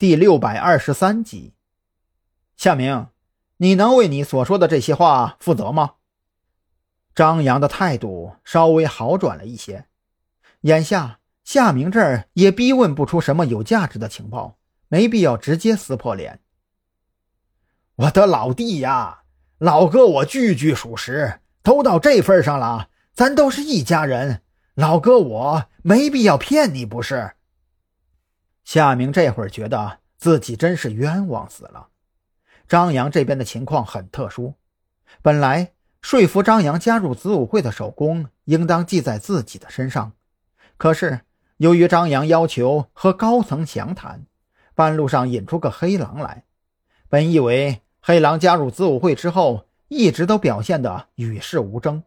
第六百二十三集。夏明，你能为你所说的这些话负责吗？张扬的态度稍微好转了一些。眼下夏明这儿也逼问不出什么有价值的情报，没必要直接撕破脸。我的老弟呀，老哥，我句句属实，都到这份上了，咱都是一家人。老哥，我没必要骗你，不是？夏明这会儿觉得自己真是冤枉死了。张扬这边的情况很特殊，本来说服张扬加入子午会的手功应当记在自己的身上，可是由于张扬要求和高层详谈，半路上引出个黑狼来，本以为黑狼加入子午会之后一直都表现得与世无争，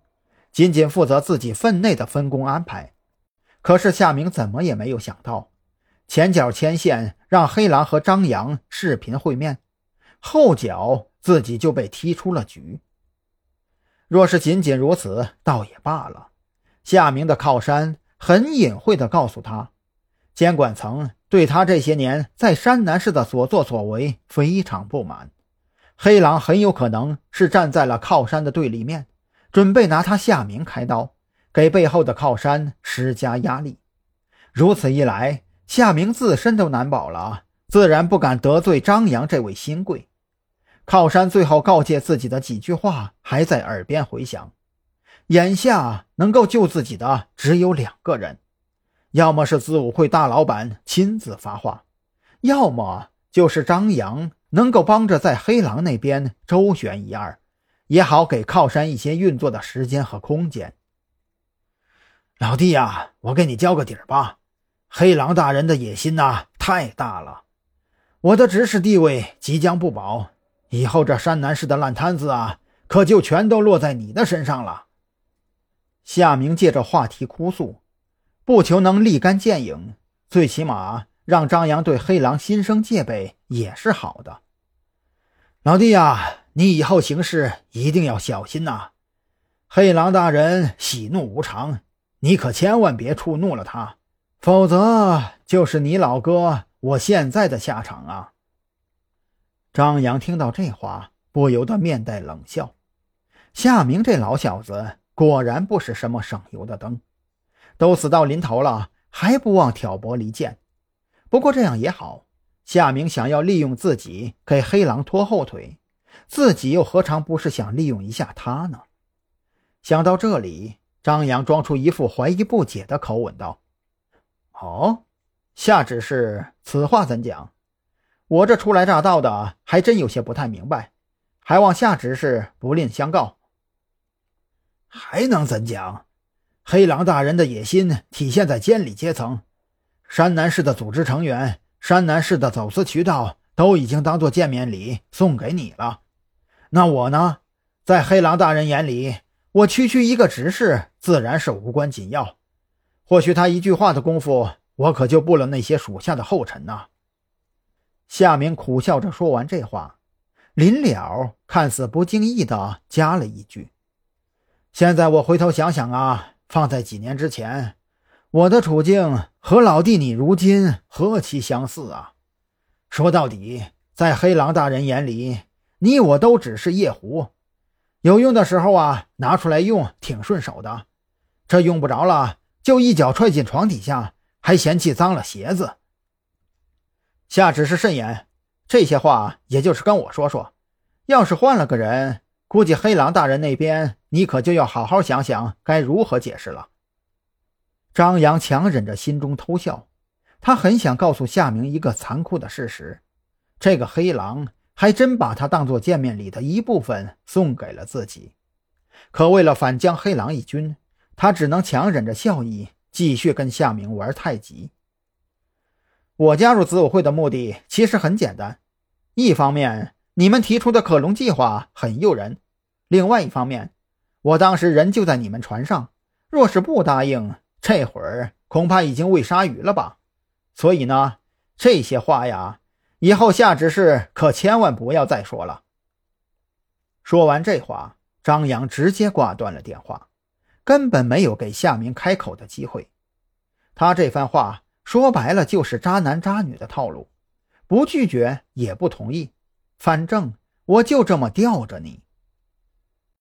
仅仅负责自己分内的分工安排，可是夏明怎么也没有想到。前脚牵线让黑狼和张扬视频会面，后脚自己就被踢出了局。若是仅仅如此，倒也罢了。夏明的靠山很隐晦地告诉他，监管层对他这些年在山南市的所作所为非常不满，黑狼很有可能是站在了靠山的对立面，准备拿他夏明开刀，给背后的靠山施加压力。如此一来，夏明自身都难保了，自然不敢得罪张扬这位新贵。靠山最后告诫自己的几句话还在耳边回响。眼下能够救自己的只有两个人，要么是子午会大老板亲自发话，要么就是张扬能够帮着在黑狼那边周旋一二，也好给靠山一些运作的时间和空间。老弟呀，我给你交个底儿吧。黑狼大人的野心呐，太大了！我的执事地位即将不保，以后这山南市的烂摊子啊，可就全都落在你的身上了。夏明借着话题哭诉，不求能立竿见影，最起码让张扬对黑狼心生戒备也是好的。老弟呀，你以后行事一定要小心呐！黑狼大人喜怒无常，你可千万别触怒了他。否则就是你老哥我现在的下场啊！张扬听到这话，不由得面带冷笑。夏明这老小子果然不是什么省油的灯，都死到临头了，还不忘挑拨离间。不过这样也好，夏明想要利用自己给黑狼拖后腿，自己又何尝不是想利用一下他呢？想到这里，张扬装出一副怀疑不解的口吻道。哦，夏执事，此话怎讲？我这初来乍到的，还真有些不太明白，还望夏执事不吝相告。还能怎讲？黑狼大人的野心体现在监理阶层，山南市的组织成员、山南市的走私渠道都已经当做见面礼送给你了。那我呢？在黑狼大人眼里，我区区一个执事，自然是无关紧要。或许他一句话的功夫，我可就步了那些属下的后尘呐。夏明苦笑着说完这话，临了看似不经意的加了一句：“现在我回头想想啊，放在几年之前，我的处境和老弟你如今何其相似啊！说到底，在黑狼大人眼里，你我都只是夜壶，有用的时候啊，拿出来用挺顺手的，这用不着了。”就一脚踹进床底下，还嫌弃脏了鞋子。夏旨是慎言，这些话也就是跟我说说。要是换了个人，估计黑狼大人那边你可就要好好想想该如何解释了。张扬强忍着心中偷笑，他很想告诉夏明一个残酷的事实：这个黑狼还真把他当做见面礼的一部分送给了自己。可为了反将黑狼一军。他只能强忍着笑意，继续跟夏明玩太极。我加入子午会的目的其实很简单：一方面，你们提出的克隆计划很诱人；另外一方面，我当时人就在你们船上，若是不答应，这会儿恐怕已经喂鲨鱼了吧。所以呢，这些话呀，以后夏执事可千万不要再说了。说完这话，张扬直接挂断了电话。根本没有给夏明开口的机会，他这番话说白了就是渣男渣女的套路，不拒绝也不同意，反正我就这么吊着你。